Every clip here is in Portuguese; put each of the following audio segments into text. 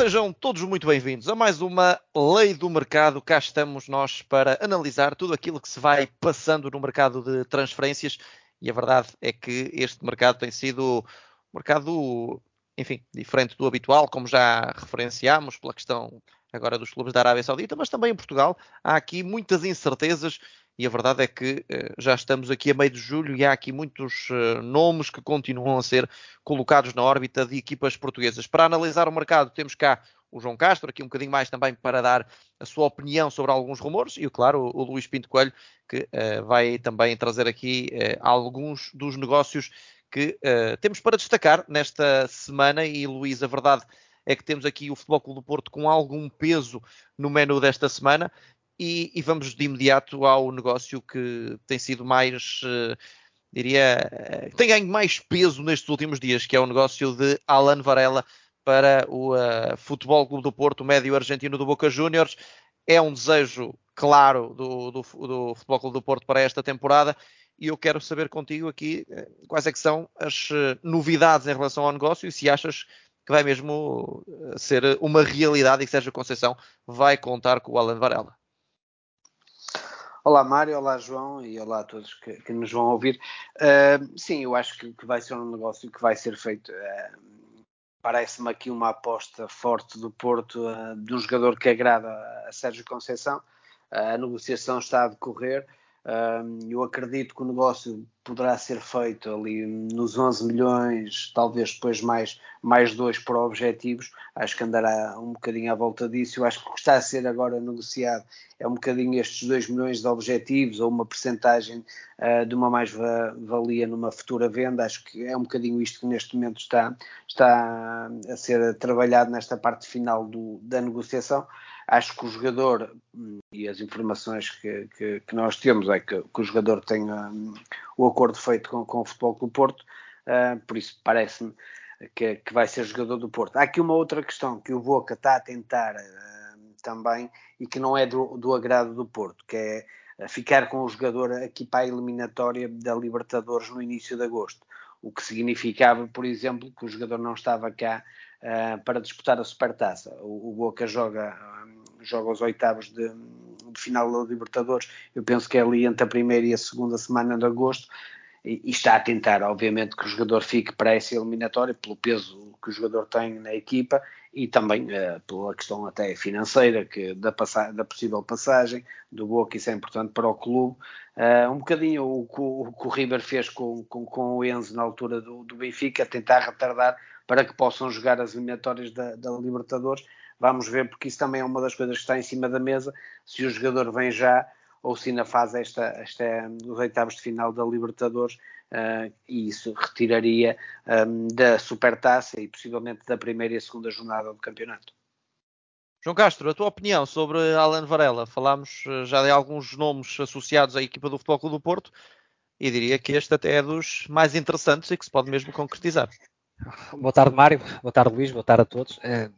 Sejam todos muito bem-vindos a mais uma Lei do Mercado. Cá estamos nós para analisar tudo aquilo que se vai passando no mercado de transferências e a verdade é que este mercado tem sido um mercado, enfim, diferente do habitual, como já referenciámos pela questão agora dos clubes da Arábia Saudita, mas também em Portugal há aqui muitas incertezas e a verdade é que uh, já estamos aqui a meio de julho e há aqui muitos uh, nomes que continuam a ser colocados na órbita de equipas portuguesas. Para analisar o mercado, temos cá o João Castro, aqui um bocadinho mais também para dar a sua opinião sobre alguns rumores, e claro, o, Luís Pinto Coelho, que uh, vai também trazer aqui alguns dos negócios que temos para destacar nesta semana. E Luís, a verdade é que temos aqui o Futebol Clube do Porto com algum peso no menu desta semana e, e, vamos de imediato ao negócio que tem sido mais, uh, diria, uh, tem ganho mais peso nestes últimos dias, que é o negócio de Alan Varela para o uh, Futebol Clube do Porto, médio argentino do Boca Juniors. É um desejo claro do, do, do Futebol Clube do Porto para esta temporada e eu quero saber contigo aqui quais é que são as novidades em relação ao negócio e se achas que vai mesmo ser uma realidade e que Sérgio Conceição vai contar com o Alan Varela. Olá Mário, olá João e olá a todos que, que nos vão ouvir. Uh, sim, eu acho que, que, vai ser um negócio que vai ser feito. Uh, Parece-me aqui uma aposta forte do Porto uh, de um jogador que agrada a Sérgio Conceição. a negociação está a decorrer eu acredito que o negócio poderá ser feito ali nos 11 milhões, talvez depois mais, mais dois para objetivos. Acho que andará um bocadinho à volta disso. Eu acho que o que está a ser agora negociado é um bocadinho estes 2 milhões de objetivos ou uma percentagem uh, de uma mais-valia numa futura venda. Acho que é um bocadinho isto que neste momento está, está a ser trabalhado nesta parte final do, da negociação. Acho que o jogador, e as informações que, que, que nós temos, é que, que o jogador tem um, o acordo feito com, com o Futebol do Porto, uh, por isso parece-me que, que, vai ser jogador do Porto. Há aqui uma outra questão que o Boca está a tentar uh, também e que não é do, do agrado do Porto, que é ficar com o jogador aqui para a eliminatória da Libertadores no início de agosto o que significava, por exemplo, que o jogador não estava cá uh, para disputar a Supertaça. O, o Boca joga, um, joga os oitavos de, de, final da Libertadores, eu penso que é ali entre a primeira e a segunda semana de agosto, e, e está a tentar, obviamente, que o jogador fique para essa eliminatória, pelo peso que o jogador tem na equipa e também uh, pela questão até financeira que da, da, possível passagem do Boca, isso é importante para o clube. Uh, um bocadinho o, o, o, que o River fez com, com, com o Enzo na altura do, do, Benfica, tentar retardar para que possam jogar as eliminatórias da, da, Libertadores. Vamos ver, porque isso também é uma das coisas que está em cima da mesa. Se o jogador vem já ou se na fase esta, esta os oitavos de final da Libertadores uh, e isso retiraria um, da Supertaça e possivelmente da primeira e segunda jornada do campeonato. João Castro, a tua opinião sobre Alan Varela? Falámos eh, já de alguns nomes associados à equipa do Futebol Clube do Porto e diria que este até é dos mais interessantes e que se pode mesmo concretizar. Boa tarde, Mário. Boa tarde, Luís. Boa tarde a todos. Eh,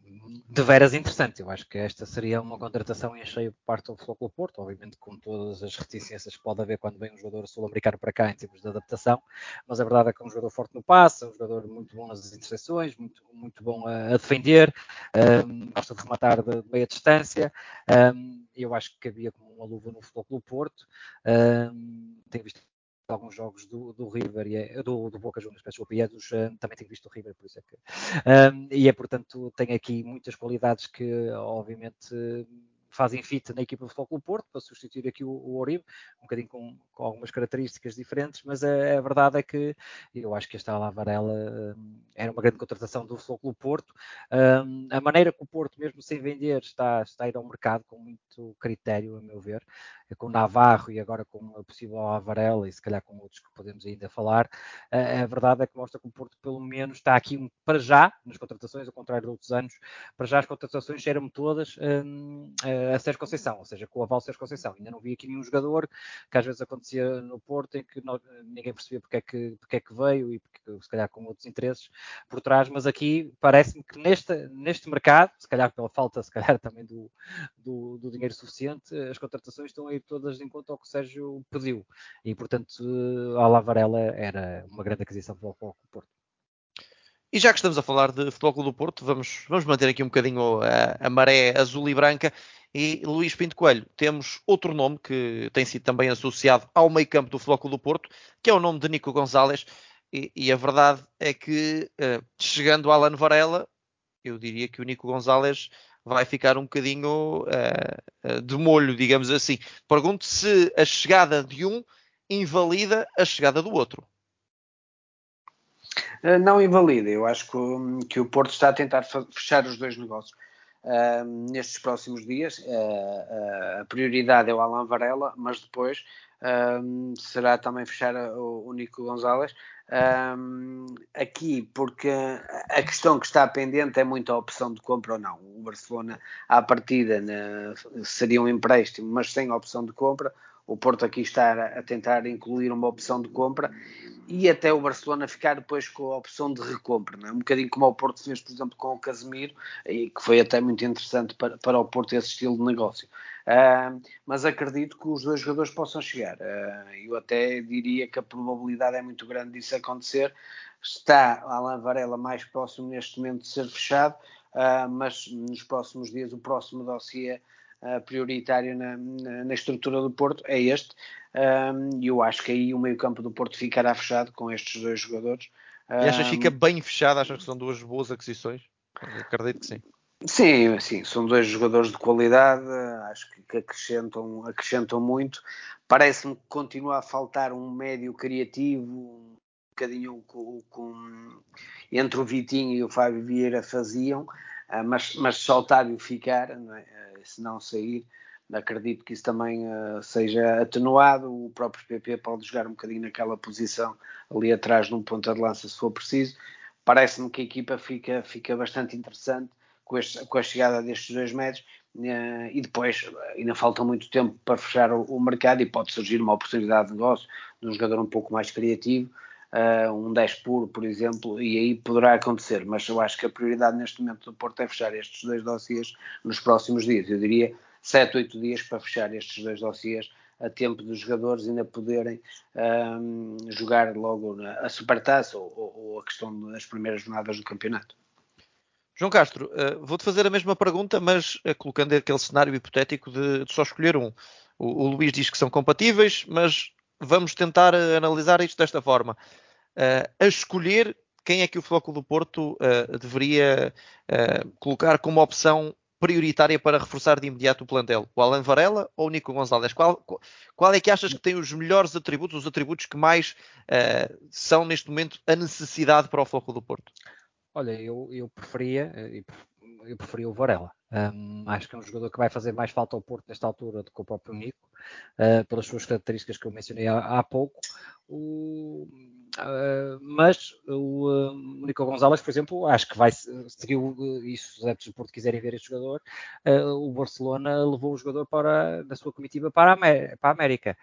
de veras interessante. Eu acho que esta seria uma contratação em cheio por parte do Futebol Porto, obviamente com todas as reticências que pode haver quando vem um jogador sul-americano para cá em termos de adaptação, mas a verdade é que é um jogador forte no passe, é um jogador muito bom nas interseções, muito, muito bom a, a defender, um, gosta de rematar de, de meia distância, um, eu acho que cabia como uma luva no Futebol Porto, um, tenho visto alguns jogos do, do River e é, do, do Boca Juniors, peço desculpa, e é dos, uh, também tenho visto o River, por isso é que. E é, portanto, tem aqui muitas qualidades que, obviamente, fazem fit na equipa do Futebol Clube Porto para substituir aqui o, o Oribe, um bocadinho com, com, algumas características diferentes, mas a, a, verdade é que eu acho que esta Alavarela um, era uma grande contratação do Futebol Clube Porto. Um, a maneira que o Porto, mesmo sem vender, está, está a ir ao mercado com muito critério, a meu ver, com Navarro e agora com a possível Alavarela e se calhar com outros que podemos ainda falar, a, a verdade é que mostra que o Porto pelo menos está aqui um, para já, nas contratações, ao contrário de outros anos, para já as contratações eram todas um, a Sérgio Conceição, ou seja, com o aval Sérgio Conceição. Ainda não vi aqui nenhum jogador que às vezes acontecia no Porto em que não, ninguém percebia porque é, que, porque é que veio e porque, se calhar com outros interesses por trás, mas aqui parece-me que neste, neste mercado, se calhar pela falta se calhar também do, do, do dinheiro suficiente, as contratações estão a ir todas conta ao que o Sérgio pediu e portanto a Lavarela era uma grande aquisição para o Porto. e já que estamos a falar de Futebol Clube do Porto, vamos, vamos manter aqui um bocadinho a, a maré azul e branca. E Luís Pinto Coelho, temos outro nome que tem sido também associado ao meio campo do Futebol Clube do Porto, que é o nome de Nico Gonzalez. E, e a verdade é que, uh, chegando a Alan Varela, eu diria que o Nico Gonzalez vai ficar um bocadinho uh, de molho, digamos assim. Pergunto se a chegada de um invalida a chegada do outro. Uh, não invalida, eu acho que, que, o Porto está a tentar fechar os dois negócios. Uh, nestes próximos dias, a prioridade é o Alan Varela, mas depois será também fechar o, o Nico Gonzalez. Um, aqui, porque a questão que está pendente é muito a opção de compra ou não. O Barcelona, à partida, seria um empréstimo, mas sem opção de compra. O Porto aqui está a tentar incluir uma opção de compra e até o Barcelona ficar depois com a opção de recompra, é? um bocadinho como o Porto fez, por exemplo, com o Casemiro, e que foi até muito interessante para, para o Porto esse estilo de negócio. Uh, mas acredito que os dois jogadores possam chegar. Uh, eu até diria que a probabilidade é muito grande disso acontecer. Está Alan Varela mais próximo neste momento de ser fechado, uh, mas nos próximos dias o próximo dossiê prioritário na, na, na, estrutura do Porto é este. E eu acho que aí o meio-campo do Porto ficará fechado com estes dois jogadores. E achas que fica bem fechado? Achas que são duas boas aquisições? acredito que sim. Sim, sim, são dois jogadores de qualidade, acho que acrescentam, acrescentam muito. Parece-me que continua a faltar um médio criativo, um bocadinho com, com, entre o Vitinho e o Fábio Vieira faziam, mas, mas só Otávio ficar, não é? Ah, se não sair, acredito que isso também uh, seja atenuado. O próprio PP pode jogar um bocadinho naquela posição ali atrás num ponta de lança se for preciso. Parece-me que a equipa fica, fica bastante interessante com, este, com a chegada destes dois médios uh, e depois ainda falta muito tempo para fechar o, o, mercado e pode surgir uma oportunidade de negócio de um jogador um pouco mais criativo, uh, um 10 puro, por exemplo, e aí poderá acontecer, mas eu acho que a prioridade neste momento do Porto é fechar estes dois dossiês nos próximos dias, eu diria 7, 8 dias para fechar estes dois dossiês a tempo dos jogadores ainda poderem um, ehm, jogar logo a supertaça ou, ou, ou a questão das primeiras jornadas do campeonato. João Castro, uh, vou-te fazer a mesma pergunta, mas uh, colocando aquele cenário hipotético de, de só escolher um. O, o, Luís diz que são compatíveis, mas vamos tentar uh, analisar isto desta forma. a escolher quem é que o Floco do Porto deveria colocar como opção prioritária para reforçar de imediato o plantel? O Alan Varela ou o Nico Gonzalez? Qual, qual, é que achas que tem os melhores atributos, os atributos que mais são neste momento a necessidade para o Floco do Porto? Olha, eu, eu preferia, eh, eu preferia o Varela. Um, acho que é um jogador que vai fazer mais falta ao Porto nesta altura do que o próprio Nico, uh, pelas suas características que eu mencionei há, há pouco. O, uh, mas o uh, Nico Gonzalez, por exemplo, acho que vai seguir e se os adeptos do Porto quiserem ver este jogador, o Barcelona levou o jogador para, na sua comitiva para a, América, para a, América,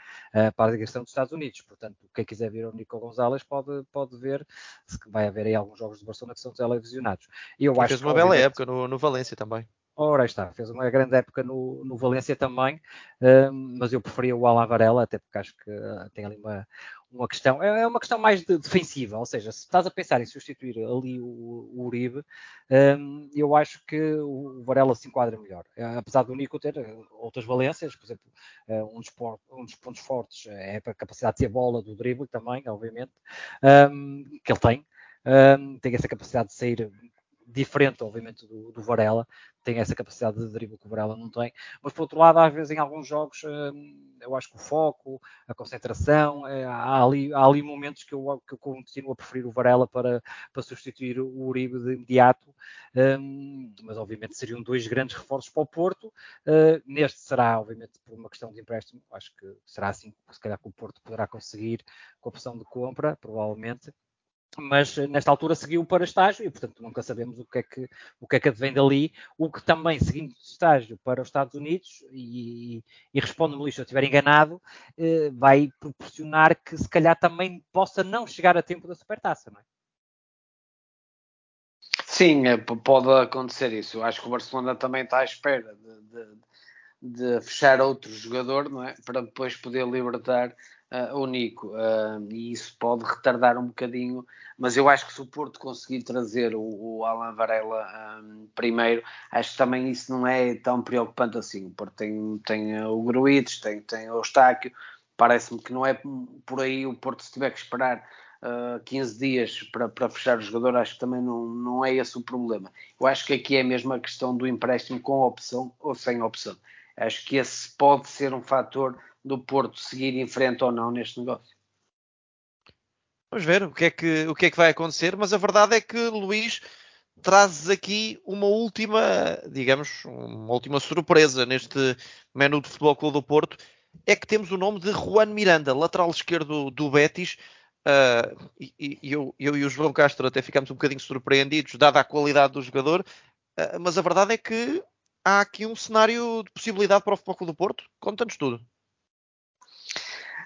para a direção dos Estados Unidos. Portanto, quem quiser ver o Nico Gonzalez pode, pode ver, se vai haver aí alguns jogos do Barcelona que são televisionados. E eu e acho fez uma bela época no, no Valência também. Ora, está, fez uma grande época no, no Valência também, uh, mas eu preferia o Alan Varela, até porque acho que uh, tem ali uma, uma questão, é, é uma questão mais de, defensiva, ou seja, se estás a pensar em substituir ali o, o Uribe, um, eu acho que o Varela se enquadra melhor, uh, apesar do Nico ter outras valências, por exemplo, um dos, um, dos pontos fortes é a capacidade de ter bola do drible também, obviamente, um, que ele tem, um, tem essa capacidade de sair diferente, obviamente, do, do, Varela, tem essa capacidade de drible que o Varela não tem, mas por outro lado, às vezes em alguns jogos, hum, eu acho que o foco, a concentração, é, há, ali, há ali momentos que eu, que eu continuo a preferir o Varela para, para substituir o Uribe de imediato, hum, mas obviamente seriam dois grandes reforços para o Porto, uh, neste será, obviamente, por uma questão de empréstimo, acho que será assim, se calhar que o Porto poderá conseguir com a opção de compra, provavelmente, mas eh, nesta altura seguiu para estágio e, portanto, nunca sabemos o que é que, o que, é que advém dali. O que também, seguindo estágio para os Estados Unidos, e, e respondo-me se eu estiver enganado, eh, vai proporcionar que se calhar também possa não chegar a tempo da supertaça, não é? Sim, é, pode acontecer isso. Eu acho que o Barcelona também está à espera de, de, de fechar outro jogador, não é? Para depois poder libertar uh, Nico, uh, e isso pode retardar um bocadinho, mas eu acho que se o Porto conseguir trazer o, o Alan Varela um, primeiro, acho que também isso não é tão preocupante assim. O Porto tem, tem o Gruites, tem, tem o Eustáquio, parece-me que não é por aí o Porto se tiver que esperar uh, 15 dias para, para fechar o jogador, acho que também não, não é esse o problema. Eu acho que aqui é mesmo a questão do empréstimo com opção ou sem opção. Acho que esse pode ser um fator do Porto seguir em frente ou não neste negócio. Vamos ver o que é que, o que, é que vai acontecer, mas a verdade é que, Luís, trazes aqui uma última, digamos, uma última surpresa neste menu de Futebol Clube do Porto, é que temos o nome de Juan Miranda, lateral esquerdo do Betis, uh, e, e eu, eu, e o João Castro até ficamos um bocadinho surpreendidos, dada a qualidade do jogador, uh, mas a verdade é que há aqui um cenário de possibilidade para o Futebol Clube do Porto. Conta-nos tudo.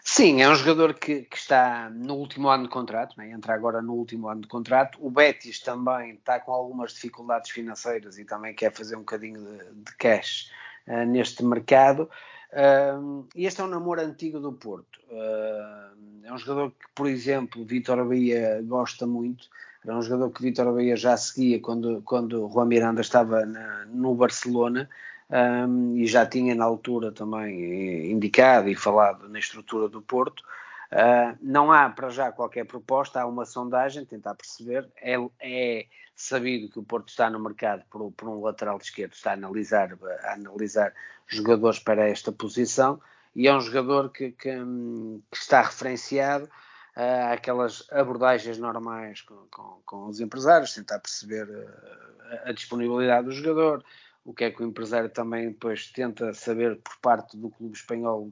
Sim, é um jogador que, que, está no último ano de contrato, né? entra agora no último ano de contrato. O Betis também está com algumas dificuldades financeiras e também quer fazer um bocadinho de, de cash uh, neste mercado. Uh, este é um namoro antigo do Porto. Uh, é um jogador que, por exemplo, Vitor Bahia gosta muito. Era um jogador que Vitor Bahia já seguia quando, quando Juan Miranda estava na, no Barcelona um, e já tinha na altura também indicado e falado na estrutura do Porto. Uh, não há para já qualquer proposta, há uma sondagem, tentar perceber. É, é sabido que o Porto está no mercado por, por, um lateral esquerdo, está a analisar, a analisar jogadores para esta posição e é um jogador que, que, que está referenciado uh, àquelas abordagens normais com, com, com, os empresários, tentar perceber uh, a disponibilidade do jogador, o que é que o empresário também depois tenta saber por parte do clube espanhol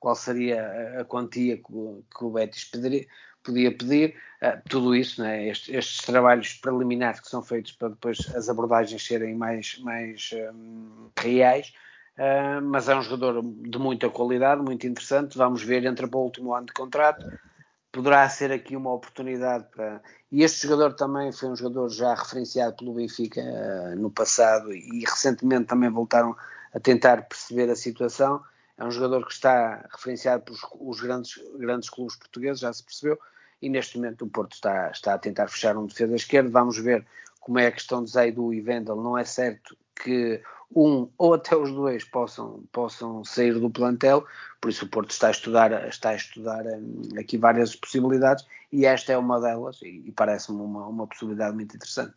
qual seria a quantia que o, Betis pediria, podia pedir, uh, tudo isso, né, estes, estes, trabalhos preliminares que são feitos para depois as abordagens serem mais, mais um, reais, uh, mas é um jogador de muita qualidade, muito interessante, vamos ver, entra para o último ano de contrato, poderá ser aqui uma oportunidade para. E este jogador também foi um jogador já referenciado pelo Benfica uh, no passado e recentemente também voltaram a tentar perceber a situação. É um jogador que está referenciado pelos os grandes, grandes clubes portugueses, já se percebeu, e neste momento o Porto está, está a tentar fechar um defesa esquerdo. Vamos ver como é a questão de Zaidu e Vendel. Não é certo que um ou até os dois possam, possam sair do plantel, por isso o Porto está a estudar, está a estudar um, aqui várias possibilidades e esta é uma delas e, e parece-me uma, uma possibilidade muito interessante.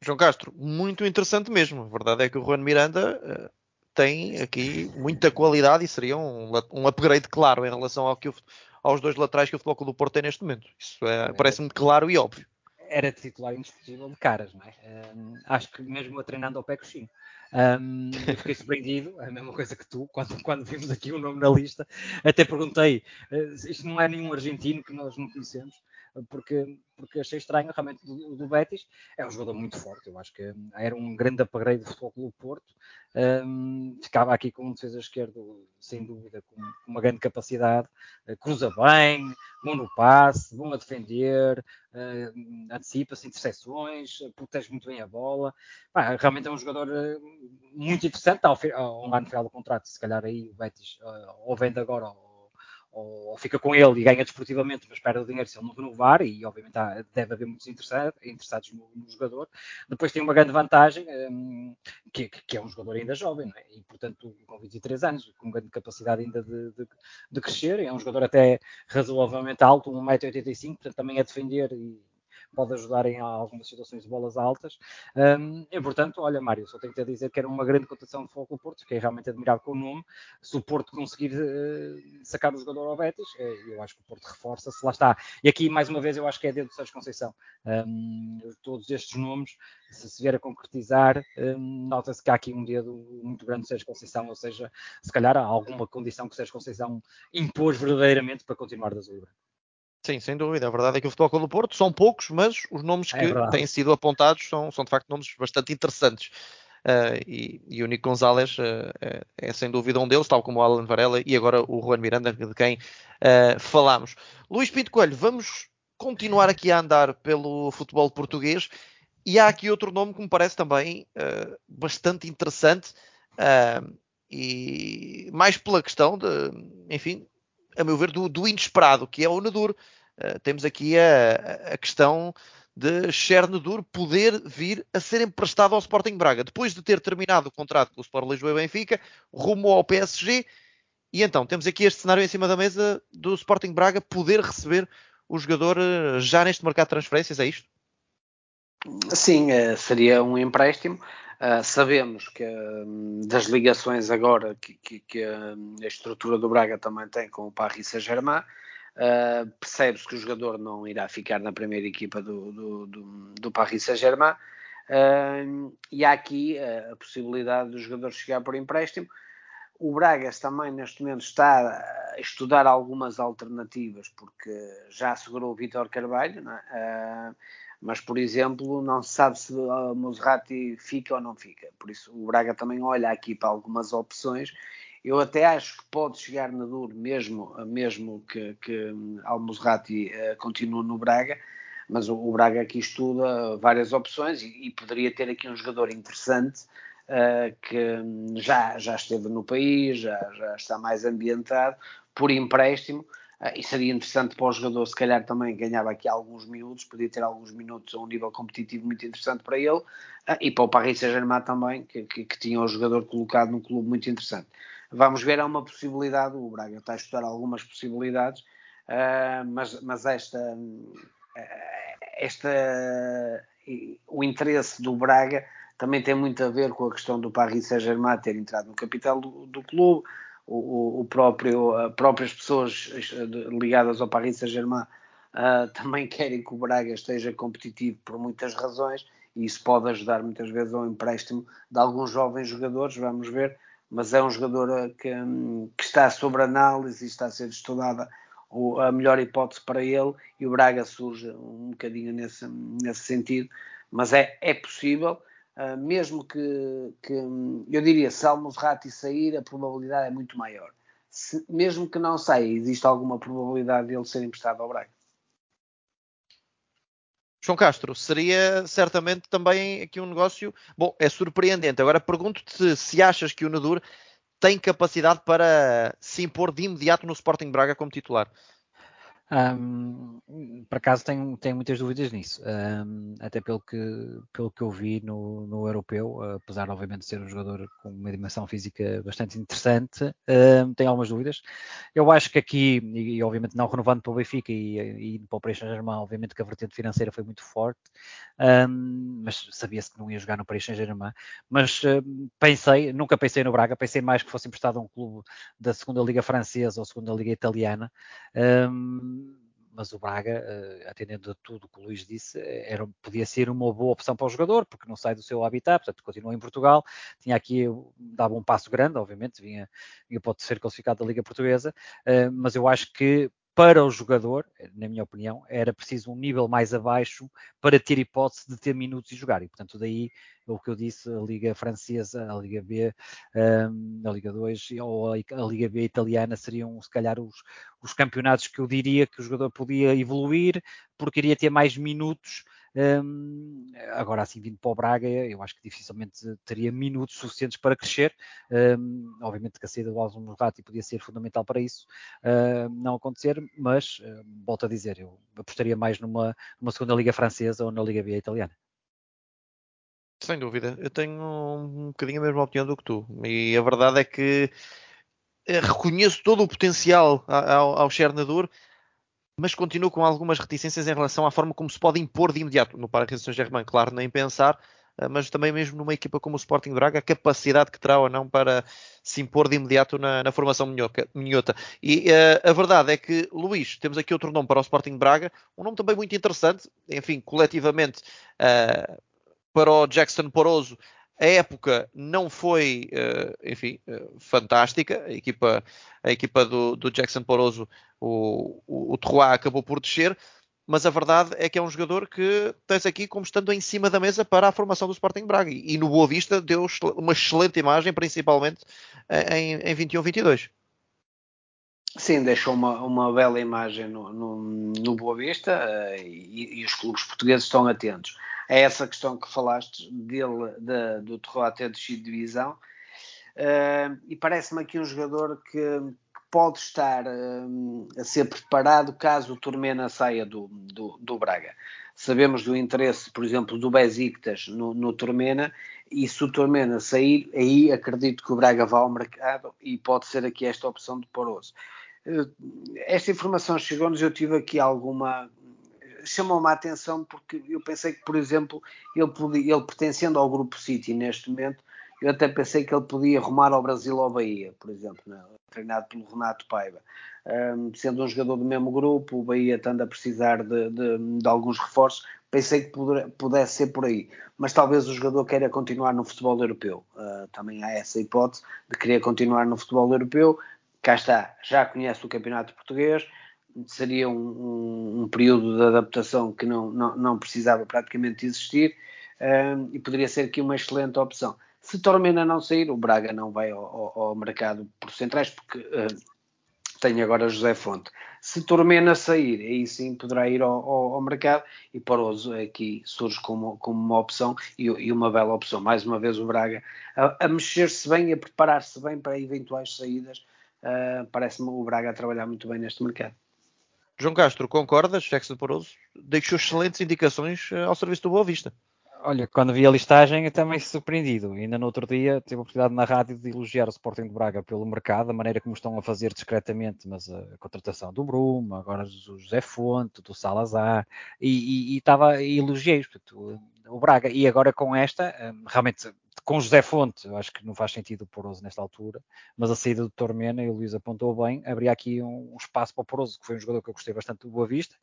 João Castro, muito interessante mesmo. A verdade é que o Juan Miranda uh, tem aqui muita qualidade e seria um, um upgrade claro em relação ao que o, aos dois laterais que o Futebol do Porto tem neste momento. Isso é, parece-me claro e óbvio era titular indiscutível de caras, não é? Um, acho que mesmo a treinando ao pé coxinho. Um, fiquei surpreendido, a mesma coisa que tu, quando, quando vimos aqui o nome na lista. Até perguntei, uh, isto não é nenhum argentino que nós não conhecemos, porque, porque achei estranho realmente do, do Betis. É um jogador muito forte, eu acho que era um grande upgrade do Futebol Clube Porto. Um, ficava aqui com um defesa esquerdo, sem dúvida, com, com uma grande capacidade, uh, cruza bem, bom no passe, bom a defender, uh, antecipa-se interseções, protege muito bem a bola. Bah, realmente é um jogador uh, muito interessante. Ao, ao, ao ano final do contrato, se calhar aí o Betis ou vende agora ou, ou, fica com ele e ganha desportivamente, mas perde o dinheiro se ele não renovar, e obviamente há, deve haver muitos interessados, interessados no, no, jogador. Depois tem uma grande vantagem, um, que, que, é um jogador ainda jovem, é? e portanto com 23 anos, com grande capacidade ainda de, de, de crescer, é um jogador até razoavelmente alto, 1,85m, portanto também é defender e pode ajudar em algumas situações de bolas altas. Um, e, portanto, olha, Mário, só tenho que te dizer que era uma grande cotação de foco do Porto, fiquei realmente admirado com o nome. Se o Porto conseguir uh, sacar o jogador ao Betis, uh, eu acho que o Porto reforça-se, lá está. E aqui, mais uma vez, eu acho que é dedo de Sérgio Conceição. Um, todos estes nomes, se se vier a concretizar, um, nota-se que há aqui um dedo muito grande de Sérgio Conceição, ou seja, se calhar há alguma condição que Sérgio Conceição impôs verdadeiramente para continuar da Zubra. Sim, sem dúvida. A verdade é que o Futebol Clube do Porto são poucos, mas os nomes é que é têm sido apontados são, são de facto nomes bastante interessantes. Uh, e, e, o Nico Gonzalez uh, é, é, sem dúvida um deles, tal como o Alan Varela e agora o Juan Miranda, de quem uh, falamos. Luís Pinto Coelho, vamos continuar aqui a andar pelo futebol português e há aqui outro nome que me parece também bastante interessante e mais pela questão de, enfim, a meu ver, do, do inesperado, que é o Nadur. Uh, temos aqui a, a questão de Chernobyl poder vir a ser emprestado ao Sporting Braga. Depois de ter terminado o contrato com o Sport Lisboa e Benfica, rumo ao PSG. E então, temos aqui este cenário em cima da mesa do Sporting Braga poder receber o jogador eh, já neste mercado de transferências, é isto? Sim, seria um empréstimo. Uh, sabemos que um, das ligações agora que, que, que hum, a estrutura do Braga também tem com o Paris Saint-Germain, uh, percebe-se que o jogador não irá ficar na primeira equipa do, do, do, do Paris Saint-Germain uh, e há aqui a possibilidade do jogador chegar por empréstimo. O Bragas também neste momento está a estudar algumas alternativas porque já assegurou o Vitor Carvalho, é? Mas por exemplo não se sabe se o Muserati fica ou não fica. Por isso o Braga também olha aqui para algumas opções. Eu até acho que pode chegar na duro mesmo, mesmo que, que Al-Muserati uh, continue no Braga, mas o, o, Braga aqui estuda várias opções e, e poderia ter aqui um jogador interessante uh, que já, já esteve no país, já, já está mais ambientado, por empréstimo, e seria interessante para o jogador, se calhar também ganhava aqui alguns minutos, podia ter alguns minutos a um nível competitivo muito interessante para ele, uh, e para o Paris Saint-Germain também, que, que, que, tinha o jogador colocado num clube muito interessante. Vamos ver, é uma possibilidade, o Braga está a estudar algumas possibilidades, uh, mas, mas esta, esta, o interesse do Braga também tem muito a ver com a questão do Paris Saint-Germain ter entrado no capital do, do clube, o, o próprio, próprias pessoas ligadas ao Paris Saint-Germain uh, também querem que o Braga esteja competitivo por muitas razões e isso pode ajudar muitas vezes ao empréstimo de alguns jovens jogadores, vamos ver, mas é um jogador ah, que, que está sob análise e está a ser estudada a melhor hipótese para ele e o Braga surge um bocadinho nesse, nesse sentido, mas é, é possível Uh, mesmo que, que, eu diria, se Almozrati sair, a probabilidade é muito maior. Se, mesmo que não saia, existe alguma probabilidade de ele ser emprestado ao Braga. João Castro, seria certamente também aqui um negócio. Bom, é surpreendente. Agora pergunto-te se achas que o Nadur tem capacidade para se impor de imediato no Sporting Braga como titular. Um, por acaso tenho, tenho muitas dúvidas nisso, um, até pelo que, pelo que eu vi no, no europeu, apesar obviamente de ser um jogador com uma dimensão física bastante interessante, um, tenho algumas dúvidas. Eu acho que aqui, e, e obviamente não renovando para o Benfica e, e para o Paris Saint-Germain, obviamente que a vertente financeira foi muito forte, mas sabia-se que não ia jogar no Paris Saint-Germain, mas pensei, nunca pensei no Braga, pensei mais que fosse emprestado a um clube da segunda Liga Francesa ou segunda Liga Italiana, mas o Braga, uh, atendendo a tudo que o Luís disse, era, podia ser uma boa opção para o jogador, porque não sai do seu habitat, portanto continua em Portugal, tinha aqui, dava um passo grande, obviamente, vinha, vinha o terceiro classificado da Liga Portuguesa, mas eu acho que para o jogador, na minha opinião, era preciso um nível mais abaixo para ter hipótese de ter minutos e jogar. E, portanto, daí o que eu disse, a Liga Francesa, a Liga B, um, a Liga 2 ou a, Liga B italiana seriam, se calhar, os, os campeonatos que eu diria que o jogador podia evoluir, porque iria ter mais minutos um, agora, assim, vindo para o Braga, eu acho que dificilmente teria minutos suficientes para crescer. Um, obviamente que a saída do Alves Morati podia ser fundamental para isso uh, não acontecer, mas, uh, volto a dizer, eu apostaria mais numa, numa segunda Liga Francesa ou na Liga B italiana. Sem dúvida, eu tenho um bocadinho a mesma opinião do que tu. E a verdade é que eh, reconheço todo o potencial ao, ao Chernador, mas continuo com algumas reticências em relação à forma como se pode impor de imediato no Paris Saint-Germain. Claro, nem pensar, eh, mas também mesmo numa equipa como o Sporting Braga, a capacidade que terá ou não para se impor de imediato na, na formação minhota. E uh, a verdade é que, Luís, temos aqui outro nome para o Sporting Braga, um nome também muito interessante, enfim, coletivamente, uh, para o Jackson Poroso, a época não foi, uh, enfim, uh, fantástica. A equipa, a equipa do, do Jackson Poroso, o, o, o Terroir acabou por descer, mas a verdade é que é um jogador que tens aqui como estando em cima da mesa para a formação do Sporting Braga. E, e no Boa Vista deu uma excelente imagem, principalmente eh, em, em 21-22. Sim, deixou uma, uma bela imagem no, no, no Boa Vista uh, e, e, os clubes portugueses estão atentos a essa questão que falaste dele, de, do Terror ter descido de divisão. Uh, e parece-me aqui um jogador que, que, pode estar uh, a ser preparado caso o Turmena saia do, do, do, Braga. Sabemos do interesse, por exemplo, do Besiktas no, no Turmena, e se o Turmena sair, aí acredito que o Braga vá ao mercado e pode ser aqui esta opção de Poroso. Uh, esta informação chegou-nos, eu tive aqui alguma chamou-me a atenção porque eu pensei que, por exemplo, ele, podia, ele pertencendo ao grupo City neste momento, eu até pensei que ele podia rumar ao Brasil ou ao Bahia, por exemplo, né? treinado pelo Renato Paiva. Um, sendo um jogador do mesmo grupo, o Bahia estando a precisar de, de, de alguns reforços, pensei que poder, pudesse ser por aí. Mas talvez o jogador queira continuar no futebol europeu. Uh, também há essa hipótese de querer continuar no futebol europeu. Cá está, já conhece o campeonato português, seria um, um, um período de adaptação que não, não, não precisava praticamente existir um, e poderia ser aqui uma excelente opção. Se Tormena não sair, o Braga não vai ao, ao, ao mercado por centrais, porque uh, tem agora José Fonte. Se Tormena sair, aí sim poderá ir ao, ao, ao mercado e Poroso aqui surge como, como uma opção e, e, uma bela opção. Mais uma vez o Braga a, a mexer-se bem, a preparar-se bem para eventuais saídas. Uh, Parece-me o Braga a trabalhar muito bem neste mercado. João Castro, concordas? Jackson Poroso deixou excelentes indicações eh, ao serviço do Boa Vista. Olha, quando vi a listagem, eu também surpreendido. Ainda no outro dia tive a oportunidade na rádio de elogiar o Sporting de Braga pelo mercado, a maneira como estão a fazer discretamente, mas a contratação do Bruma, agora do José Fonte, do Salazar, e, e, estava, e elogiei o Braga. E agora com esta, hum, realmente com José Fonte, eu acho que não faz sentido o Poroso nesta altura, mas a saída do Tormena, e o Luís apontou bem, abria aqui um, um, espaço para o Poroso, que foi um jogador que eu gostei bastante do Boa Vista,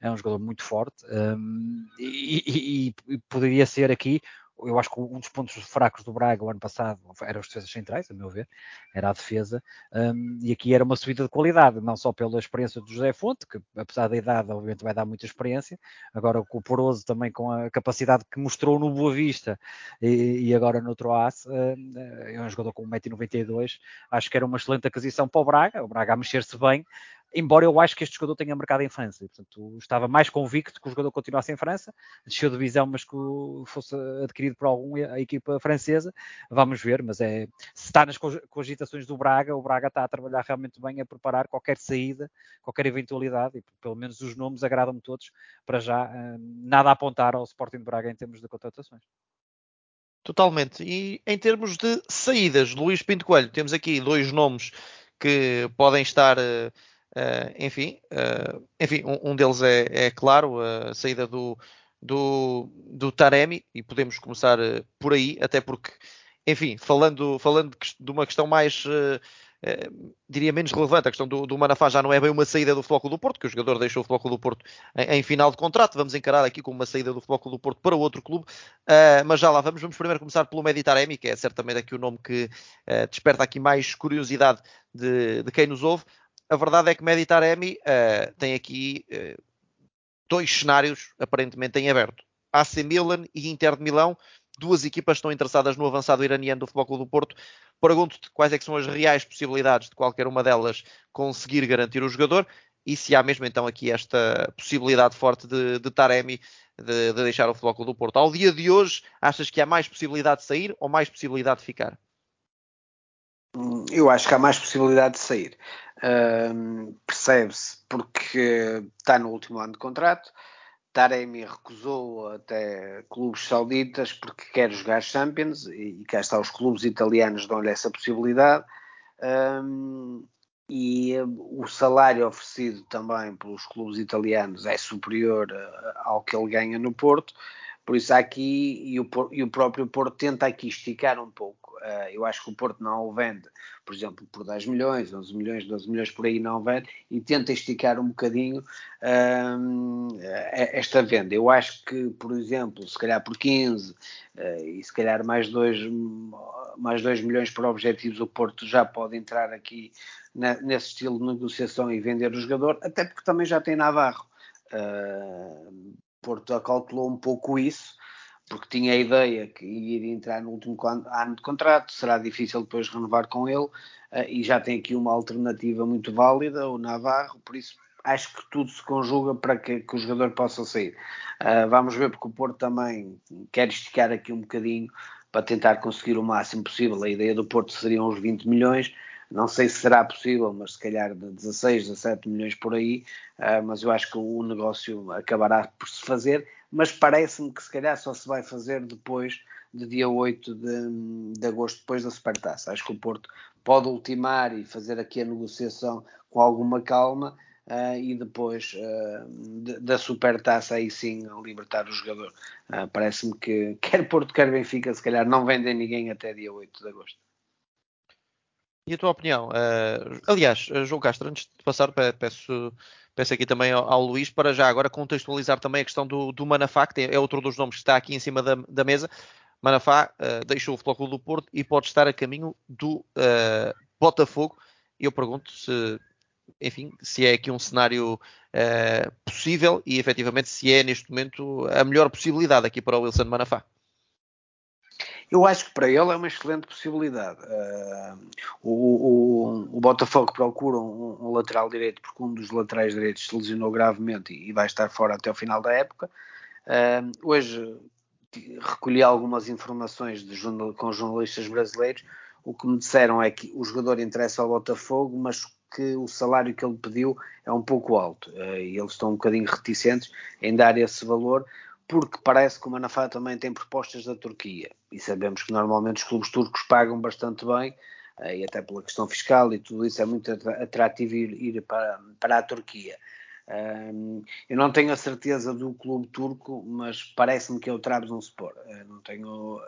é um jogador muito forte, um, e, e, e, poderia ser aqui eu acho que um dos pontos fracos do Braga o ano passado eram os defesas centrais, a meu ver, era a defesa, um, e aqui era uma subida de qualidade, não só pela experiência do José Fonte, que apesar da idade, obviamente vai dar muita experiência, agora com o Poroso também com a capacidade que mostrou no Boa Vista e, e agora no Troace, uh, é um jogador com 1,92m, acho que era uma excelente aquisição para o Braga, o Braga a mexer-se bem, embora eu acho que este jogador tenha mercado em França. Portanto, estava mais convicto que o jogador continuasse em França, desceu de visão, mas que fosse adquirido por algum equipa francesa. Vamos ver, mas é se está nas cogitações do Braga, o Braga está a trabalhar realmente bem a preparar qualquer saída, qualquer eventualidade, e pelo menos os nomes agradam-me todos para já eh, nada a apontar ao Sporting de Braga em termos de contratações. Totalmente. E em termos de saídas, Luís Pinto Coelho, temos aqui dois nomes que podem estar uh, Uh, enfim, uh, enfim um, um, deles é, é, claro a saída do, do, do Taremi e podemos começar uh, por aí, até porque, enfim, falando, falando de uma questão mais, diria menos relevante, a questão do, do, Manafá já não é bem uma saída do Floco do Porto, que o jogador deixou o Floco do Porto em, em, final de contrato, vamos encarar aqui como uma saída do Floco do Porto para outro clube, mas já lá vamos, vamos primeiro começar pelo Meditaremi, que é certamente aqui o nome que desperta aqui mais curiosidade de, de quem nos ouve, a verdade é que Meditaremi uh, tem aqui uh, dois cenários aparentemente em aberto. AC Milan e Inter de Milão, duas equipas estão interessadas no avançado iraniano do Futebol Clube do Porto. Pergunto-te quais é são as reais possibilidades de qualquer uma delas conseguir garantir o jogador e se há mesmo então aqui esta possibilidade forte de, de Taremi de, de deixar o Futebol Clube do Porto. Ao dia de hoje, achas que há mais possibilidade de sair ou mais possibilidade de ficar? Eu acho que há mais possibilidade de sair. Percebe-se porque está no último ano de contrato. Taremi recusou até clubes sauditas porque quer jogar Champions e, e cá está os clubes italianos dão-lhe essa possibilidade. Um, e o salário oferecido também pelos clubes italianos é superior ao que ele ganha no Porto. Por isso aqui, e o, e o próprio Porto tenta aqui esticar um pouco. Uh, eu acho que o Porto não o vende, por exemplo, por 10 milhões, 11 milhões, 12 milhões por aí não vende, e tenta esticar um bocadinho uh, esta venda. Eu acho que, por exemplo, se calhar por 15 uh, e se calhar mais 2, mais 2 milhões por objetivos, o Porto já pode entrar aqui na, nesse estilo de negociação e vender o jogador, até porque também já tem Navarro. Uh, Porto calculou um pouco isso, porque tinha a ideia que iria entrar no último ano de contrato, será difícil depois renovar com ele, uh, e já tem aqui uma alternativa muito válida, o Navarro, por isso acho que tudo se conjuga para que, que o jogador possa sair. Uh, vamos ver, porque o Porto também quer esticar aqui um bocadinho para tentar conseguir o máximo possível. A ideia do Porto seriam os 20 milhões, não sei se será possível, mas se calhar de 16, 17 milhões por aí, uh, mas eu acho que o negócio acabará por se fazer, mas parece-me que se calhar só se vai fazer depois de dia 8 de, de agosto, depois da Supertaça. Acho que o Porto pode ultimar e fazer aqui a negociação com alguma calma, Uh, e depois uh, de, da supertaça aí sim libertar o jogador. Uh, Parece-me que quer Porto, quer Benfica, se calhar não vendem ninguém até dia 8 de agosto. E a tua opinião? aliás, João Castro, antes de passar, peço, peço aqui também ao, ao, Luís para já agora contextualizar também a questão do, do Manafá, que é outro dos nomes que está aqui em cima da, da mesa. Manafá deixou o Futebol do Porto e pode estar a caminho do Botafogo. Eu pergunto se enfim, se é aqui um cenário uh, possível e efetivamente se é neste momento a melhor possibilidade aqui para o Wilson Manafá. Eu acho que para ele é uma excelente possibilidade. Uh, o, o, o, Botafogo procura um, um, lateral direito porque um dos laterais direitos se lesionou gravemente e, e vai estar fora até o final da época. Uh, hoje recolhi algumas informações de, com jornalistas brasileiros. O que me disseram é que o jogador interessa ao Botafogo, mas que o salário que ele pediu é um pouco alto eh, e eles estão um bocadinho reticentes em dar esse valor porque parece que o Manafá também tem propostas da Turquia e sabemos que normalmente os clubes turcos pagam bastante bem eh, e até pela questão fiscal e tudo isso é muito atrativo ir, ir para, para a Turquia. Eu não tenho a certeza do clube turco, mas parece-me que é o Trabzonspor. Uh, não tenho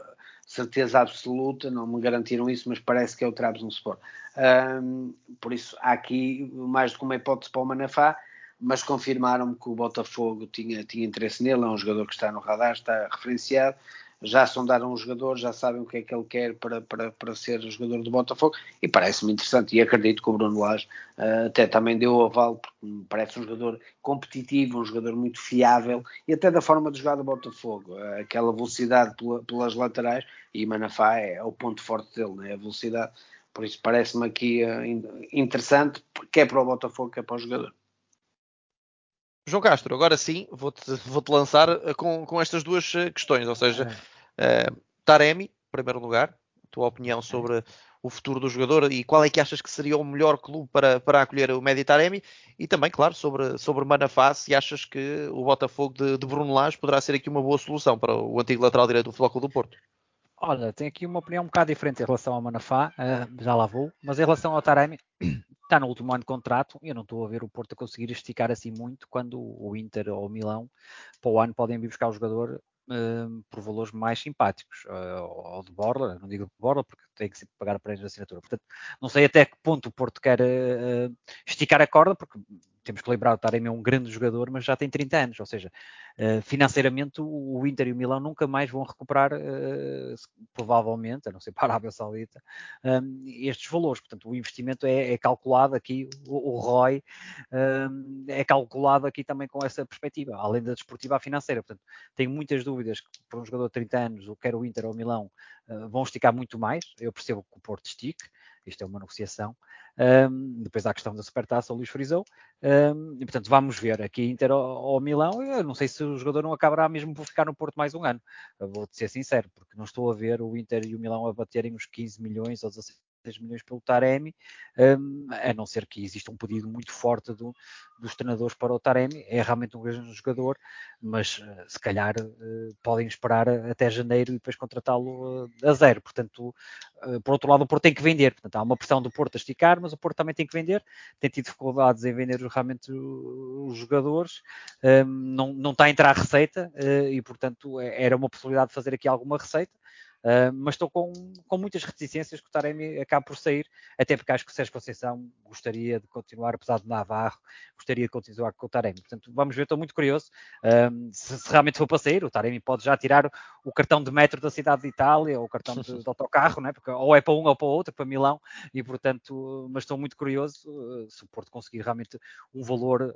certeza absoluta, não me garantiram isso, mas parece que é o Trabzonspor. Um, por isso, há aqui mais do que uma hipótese para o Manafá, mas confirmaram-me que o Botafogo tinha, tinha interesse nele, é um jogador que está no radar, está referenciado, já sondaram o jogador, já sabem o que é que ele quer para, para, para ser jogador do Botafogo e parece-me interessante e acredito que o Bruno Lage uh, até também deu o aval porque me parece um jogador competitivo, um jogador muito fiável e até da forma de jogar do Botafogo, uh, aquela velocidade pela, pelas laterais e Manafá é, é, o ponto forte dele, né, a velocidade, por isso parece-me aqui uh, interessante, quer para o Botafogo, quer para o jogador. João Castro, agora sim, vou-te vou -te lançar com, com estas duas questões, ou seja, Uh, Taremi, em primeiro lugar, a tua opinião sobre o futuro do jogador e qual é que achas que seria o melhor clube para, para acolher o Medi Taremi e também, claro, sobre, sobre Manafá, se achas que o Botafogo de, de Bruno Lage poderá ser aqui uma boa solução para o antigo lateral direito do Flóculo do Porto. Olha, tenho aqui uma opinião um bocado diferente em relação ao Manafá, uh, já lá vou, mas em relação ao Taremi, está no último ano de contrato e eu não estou a ver o Porto a conseguir esticar assim muito quando o Inter ou o Milão para o ano podem vir buscar o jogador uh, por valores mais simpáticos, uh, ou de borla, não digo de borla porque tem que pagar prémios de assinatura. Portanto, não sei até que ponto o Porto quer uh, esticar a corda, porque temos que lembrar, o Taremi é um grande jogador, mas já tem 30 anos, ou seja, uh, financeiramente o Inter e o Milão nunca mais vão recuperar, uh, provavelmente, a não ser para a Arábia Saudita, um, estes valores. Portanto, o investimento é, é calculado aqui, o, ROI um, é calculado aqui também com essa perspectiva, além da desportiva financeira. Portanto, tenho muitas dúvidas que para um jogador de 30 anos, quer o Inter ou o Milão, uh, vão esticar muito mais. Eu percebo que o Porto estique, isto é uma negociação. Um, depois há a questão da supertaça, o Luís frisou. Um, e, portanto, vamos ver aqui Inter ou, Milão. Eu não sei se o jogador não acabará mesmo por ficar no Porto mais um ano. Vou-te ser sincero, porque não estou a ver o Inter e o Milão a baterem os 15 milhões ou 16 10 milhões pelo Taremi, um, a não ser que exista um pedido muito forte do, dos treinadores para o Taremi. É realmente um grande jogador, mas uh, se calhar uh, podem esperar até janeiro e depois contratá-lo uh, a zero. Portanto, por outro lado, o Porto tem que vender. Portanto, há uma pressão do Porto a esticar, mas o Porto também tem que vender. Tem tido dificuldades em vender realmente os jogadores. Um, não, não está a entrar a receita e, portanto, é, era uma possibilidade de fazer aqui alguma receita. Uh, mas estou com, com muitas reticências que o Taremi acabe por sair, até porque acho que o Sérgio Conceição gostaria de continuar, apesar de Navarro, gostaria de continuar com o Taremi. Portanto, vamos ver, estou muito curioso uh, se, se, realmente for para sair. O Taremi pode já tirar o cartão de metro da cidade de Itália, ou o cartão de, de autocarro, né? porque ou é para um ou para o outro, para Milão, e portanto, mas estou muito curioso uh, se o Porto conseguir realmente um valor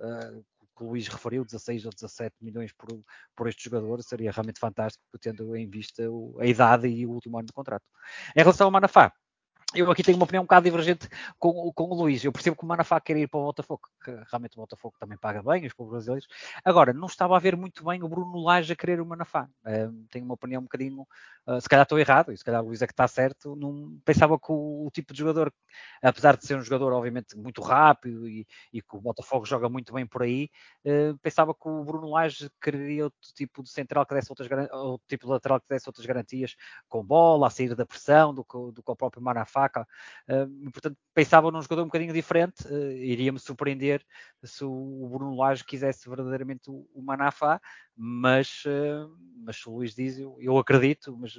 que o Luís referiu, 16 ou 17 milhões por, por este jogador, seria realmente fantástico, tendo em vista a idade e o último ano de contrato. Em relação ao Manafá, eu aqui tenho uma opinião um bocado divergente com, com o Luís. Eu percebo que o Manafá quer ir para o Botafogo, que realmente o Botafogo também paga bem, os povos brasileiros. Agora, não estava a ver muito bem o Bruno Lage a querer o Manafá. Uh, tenho uma opinião um bocadinho, uh, se calhar estou errado, e se calhar o Luís é que está certo. Não, pensava que o, o, tipo de jogador, apesar de ser um jogador obviamente muito rápido e, e que o Botafogo joga muito bem por aí, uh, pensava que o Bruno Lage queria outro tipo de central que desse outras outro tipo de lateral que desse outras garantias com bola, a sair da pressão do do que o próprio Manafá faca. Uh, portanto, pensava num jogador um bocadinho diferente. Uh, Iria-me surpreender se o Bruno Lage quisesse verdadeiramente o, o Manafá, mas, uh, mas o Luís diz, eu, eu acredito. Mas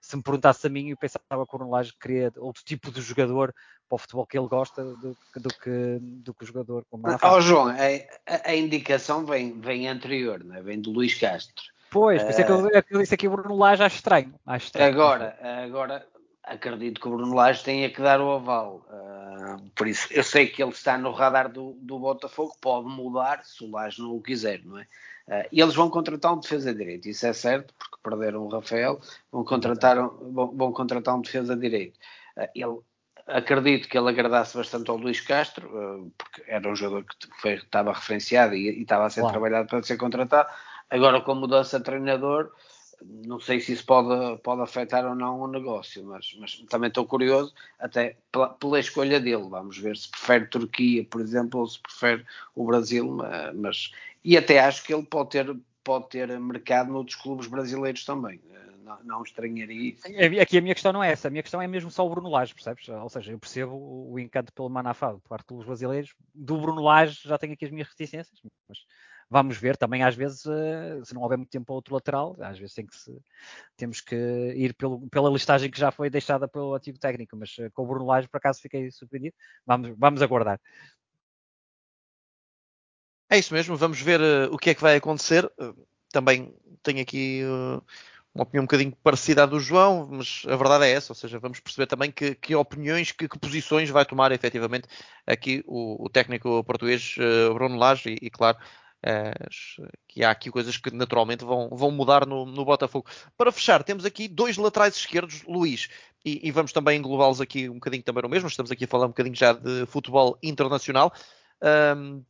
se me perguntasse a mim, eu pensava que o Bruno Lage queria outro tipo de jogador para o futebol que ele gosta do, do que, do que o jogador como Manafá. Oh, João, a, a, indicação vem, vem anterior, é? vem do Luís Castro. Pois, por isso é que eu, eu disse aqui o Bruno Lage, acho estranho. Acho estranho. Agora, agora acredito que o Bruno Lage tenha que dar o aval. Uh, por isso, eu sei que ele está no radar do, do Botafogo, pode mudar se o Lage não o quiser, não é? Uh, e eles vão contratar um defesa direito, isso é certo, porque perderam o Rafael, vão contratar um, vão, vão contratar um defesa direito. Uh, ele, acredito que ele agradasse bastante ao Luís Castro, porque era um jogador que foi, estava referenciado e, e estava a ser claro. trabalhado para ser contratado. Agora, com mudança de treinador, não sei se isso pode, pode afetar ou não o negócio, mas, mas também estou curioso até pela, pela, escolha dele. Vamos ver se prefere Turquia, por exemplo, ou se prefere o Brasil, mas e até acho que ele pode ter, pode ter mercado noutros clubes brasileiros também. Não, não estranharia isso. Aqui a minha questão não é essa, a minha questão é mesmo só o Bruno Lage, percebes? Ou seja, eu percebo o encanto pelo Manafá por parte dos brasileiros. Do Bruno Lage já tenho aqui as minhas reticências, mas vamos ver também às vezes uh, se não houver muito tempo para outro lateral às vezes tem que se, temos que ir pelo, pela listagem que já foi deixada pelo antigo técnico mas uh, com o Bruno Lage por acaso fiquei surpreendido. Vamos, vamos aguardar. É isso mesmo vamos ver uh, o que é que vai acontecer. Também tenho aqui uma opinião um bocadinho parecida à do João, mas a verdade é essa, ou seja, vamos perceber também que, que opiniões, que, que, posições vai tomar efetivamente aqui o, o técnico português Bruno Lage e, e, claro, que há aqui coisas que naturalmente vão, vão mudar no, no, Botafogo. Para fechar, temos aqui dois laterais esquerdos, Luís, e, e vamos também englobá-los aqui um bocadinho também no mesmo, estamos aqui a falar um bocadinho já de futebol internacional.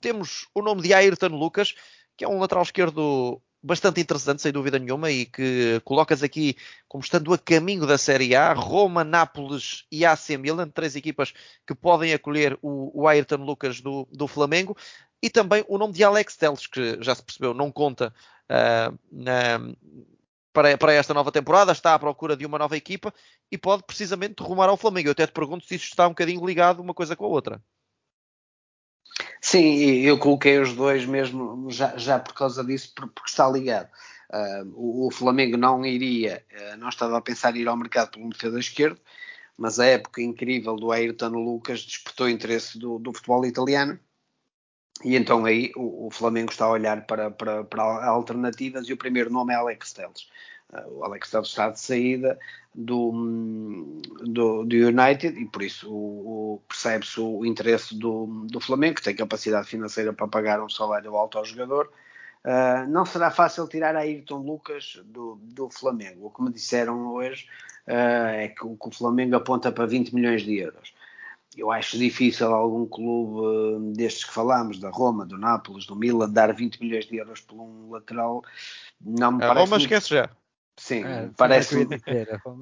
Temos o nome de Ayrton Lucas, que é um lateral esquerdo bastante interessante, sem dúvida nenhuma, e que colocas aqui como estando a caminho da Série A, Roma, Nápoles e AC Milan, três equipas que podem acolher o, o Ayrton Lucas do, do Flamengo e também o nome de Alex Teles, que já se percebeu, não conta uh, na, para, para, esta nova temporada, está à procura de uma nova equipa e pode precisamente rumar ao Flamengo. Eu até te pergunto se isto está um bocadinho ligado uma coisa com a outra. Sim, eu coloquei os dois mesmo já, já por causa disso, porque está ligado. Uh, o, o, Flamengo não iria, uh, não estava a pensar em ir ao mercado pelo defesa esquerdo, mas a época incrível do Ayrton Lucas despertou interesse do, do futebol italiano e então aí o, o, Flamengo está a olhar para, para, para alternativas e o primeiro nome é Alex Telles. Uh, o Alex Telles está de saída do, do, do United e por isso o, o, percebe-se o interesse do, do Flamengo, que tem capacidade financeira para pagar um salário alto ao jogador. Uh, não será fácil tirar a Ayrton Lucas do, do Flamengo. O que me disseram hoje uh, é que que o Flamengo aponta para 20 milhões de euros eu acho difícil algum clube uh, destes que falámos, da Roma, do Nápoles, do Milan, dar 20 milhões de euros por um lateral. Não me a parece. Roma muito... esquece já. Sim, é, parece-me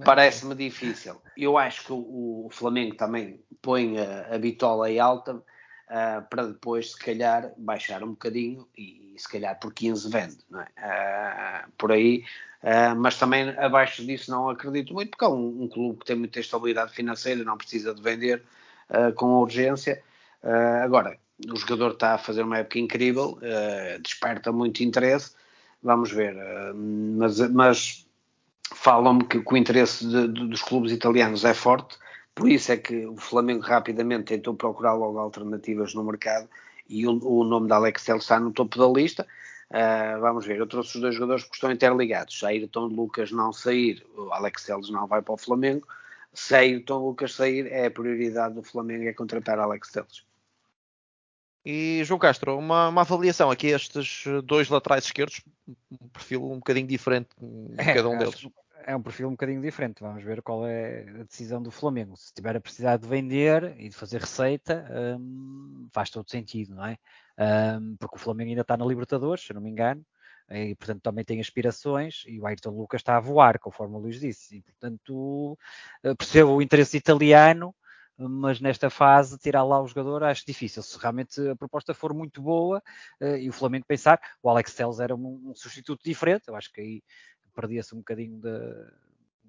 parece difícil. Eu acho que o, o Flamengo também põe a, a bitola aí alta uh, para depois, se calhar, baixar um bocadinho e, se calhar, por 15 vende, é? uh, por aí. Uh, mas também abaixo disso não acredito muito, porque é um, um, clube que tem muita estabilidade financeira, não precisa de vender uh, com urgência. Uh, agora, o jogador está a fazer uma época incrível, uh, desperta muito interesse. Vamos ver, mas, mas falam-me que, que, o interesse de, de, dos clubes italianos é forte, por isso é que o Flamengo rapidamente tentou procurar logo alternativas no mercado e o, o nome da Alex Telles está no topo da lista. Uh, vamos ver, eu trouxe os dois jogadores que estão interligados. Ayrton Lucas não sair, o Alex Telles não vai para o Flamengo se Ayrton Lucas sair, é a prioridade do Flamengo é contratar Alex Telles. E João Castro, uma, uma, avaliação aqui estes dois laterais esquerdos, um perfil um bocadinho diferente de é, cada um deles. é um perfil um bocadinho diferente. Vamos ver qual é a decisão do Flamengo. Se tiver a precisar de vender e de fazer receita, um, faz todo sentido, não é? Um, porque o Flamengo ainda está na Libertadores, se eu não me engano, e portanto também tem aspirações, e o Ayrton Lucas está a voar, conforme o Luís disse, e portanto eh, percebo o interesse italiano, mas nesta fase tirar lá o jogador acho difícil. Se realmente a proposta for muito boa uh, e o Flamengo pensar, o Alex Telles era um, um, substituto diferente, eu acho que aí perdia-se um bocadinho da,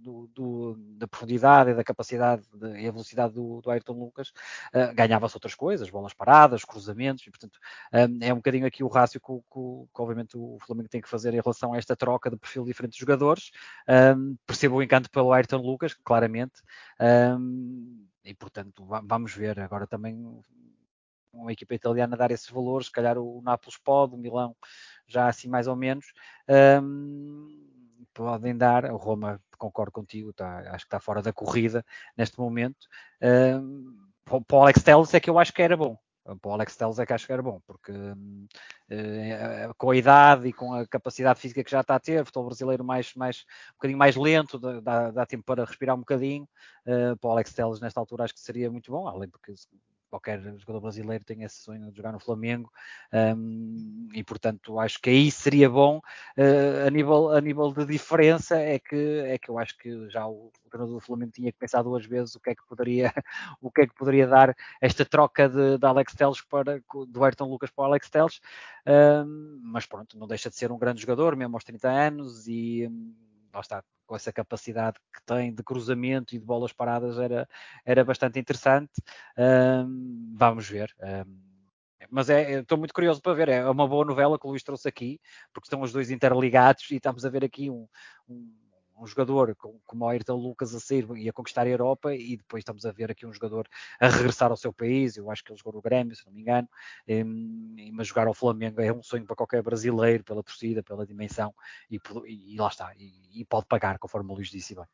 do, do, da profundidade e da capacidade de, e a velocidade do, do Ayrton Lucas, uh, ganhava-se outras coisas, bolas paradas, cruzamentos, e portanto um, é um bocadinho aqui o rácio que, que, que, obviamente o Flamengo tem que fazer em relação a esta troca de perfil de diferentes jogadores. Um, percebo o encanto pelo Ayrton Lucas, claramente, um, e portanto vamos ver agora também uma equipa italiana dar esses valores, se calhar o Nápoles pode, o Milão já assim mais ou menos. Um, podem dar, o Roma, concordo contigo, tá, acho que está fora da corrida neste momento. Para o Alex Telles é que eu acho que era bom. Para o Alex Telles é que acho que era bom, porque uh, com a idade e com a capacidade física que já está a ter, futebol brasileiro mais, mais, um bocadinho mais lento, dá, dá tempo para respirar um bocadinho. Uh, para o Alex Telles, nesta altura, acho que seria muito bom, além porque qualquer jogador brasileiro tem esse sonho de jogar no Flamengo um, e portanto acho que aí seria bom. Uh, a, nível, a nível de diferença é que, é que eu acho que já o treinador do Flamengo tinha que pensar duas vezes o que é que poderia o que é que poderia dar esta troca de, de Alex Teles para do Ayrton Lucas para o Alex Teles um, mas pronto, não deixa de ser um grande jogador mesmo aos 30 anos e um, lá está, com essa capacidade que tem de cruzamento e de bolas paradas, era, era bastante interessante. Um, vamos ver. Um, mas é, estou muito curioso para ver. É uma boa novela que o Luís trouxe aqui, porque estão os dois interligados e estamos a ver aqui um, um um jogador como o Ayrton Lucas a sair e a conquistar a Europa e depois estamos a ver aqui um jogador a regressar ao seu país, eu acho que ele jogou no Grêmio, se não me engano, mas jogar ao Flamengo é um sonho para qualquer brasileiro, pela torcida, pela dimensão e, e lá está, e, e, pode pagar, conforme o Luís disse bem.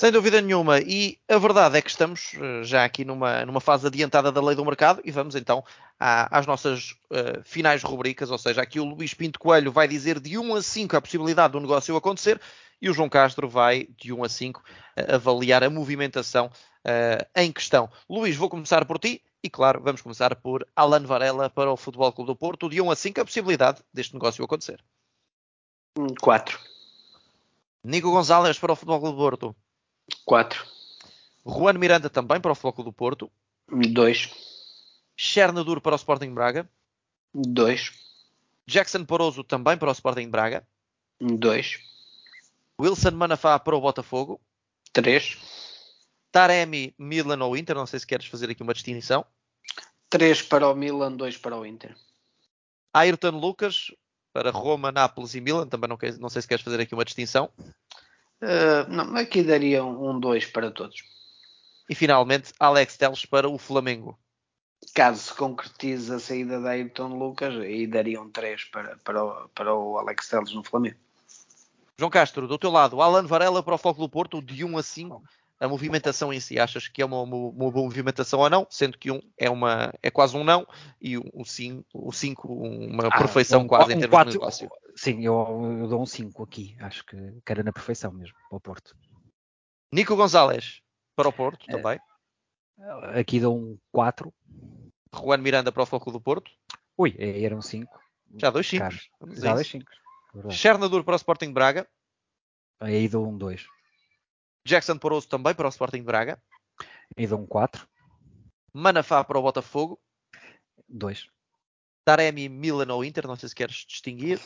Sem dúvida nenhuma. E a verdade é que estamos eh, já aqui numa, numa fase adiantada da lei do mercado e vamos então à, às nossas uh, finais rubricas. Ou seja, aqui o Luís Pinto Coelho vai dizer de 1 a 5 a possibilidade do negócio acontecer e o João Castro vai de 1 a 5 uh, avaliar a movimentação uh, em questão. Luís, vou começar por ti. E claro, vamos começar por Alan Varela para o Futebol Clube do Porto. De 1 a 5 a possibilidade deste negócio acontecer. 4. Nico Gonzalez para o Futebol Clube do Porto. 4. Juan Miranda também para o Foco do Porto. 2. Chernadur para o Sporting Braga. 2. Jackson Poroso também para o Sporting Braga. 2. Wilson Manafá para o Botafogo. 3. Taremi, Milan ou Inter. Não sei se queres fazer aqui uma distinção. 3 para o Milan, 2 para o Inter. Ayrton Lucas para Roma, Nápoles e Milan. Também não, não sei se queres fazer aqui uma distinção. Uh, não, aqui daria um 2 um para todos. E finalmente, Alex Teles para o Flamengo. Caso se concretize a saída da Ayrton Lucas, aí daria um 3 para, para, o, para o Alex Teles no Flamengo. João Castro, do teu lado, Alan Varela para o Foco do Porto, de 1 a 5. A movimentação em si, achas que é uma, uma, boa movimentação ou não? Sendo que um é, uma, é quase um não e o 5 um, um uma ah, perfeição um, quase um, em termos quatro, de negócio. Sim, eu, eu dou um 5 aqui. Acho que, que era na perfeição mesmo para o Porto. Nico Gonzalez para o Porto é, também. Aqui dou um 4. Juan Miranda para o Foco do Porto. Ui, é, era um 5. Já dois 5. Já dois 5. Chernadur para o Sporting Braga. Aí dou um 2. Jackson Poroso também para o Sporting Braga. Aí dou um 4. Manafá para o Botafogo. 2. Taremi, Milan ou Inter, não sei se queres distinguir.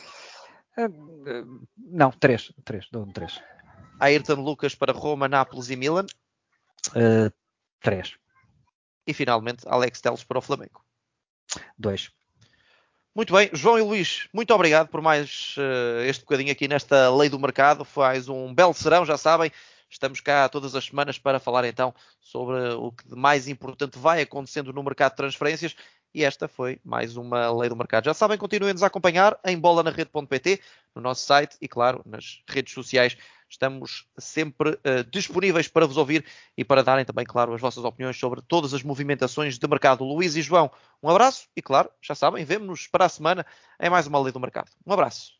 Uh, não, 3. 3, dou um 3. Ayrton Lucas para Roma, Nápoles e Milan. 3. Uh, e finalmente Alex Teles para o Flamengo. 2. Muito bem, João e Luís, muito obrigado por mais uh, este bocadinho aqui nesta Lei do Mercado. Faz um belo serão, já sabem. Estamos cá todas as semanas para falar então sobre o que de mais importante vai acontecendo no mercado de transferências e esta foi mais uma lei do mercado. Já sabem, continuem-nos a acompanhar em bolanarede.pt, no nosso site e, claro, nas redes sociais. Estamos sempre uh, disponíveis para vos ouvir e para darem também, claro, as vossas opiniões sobre todas as movimentações de mercado. Luís e João, um abraço e, claro, já sabem, vemo-nos para a semana em mais uma lei do mercado. Um abraço.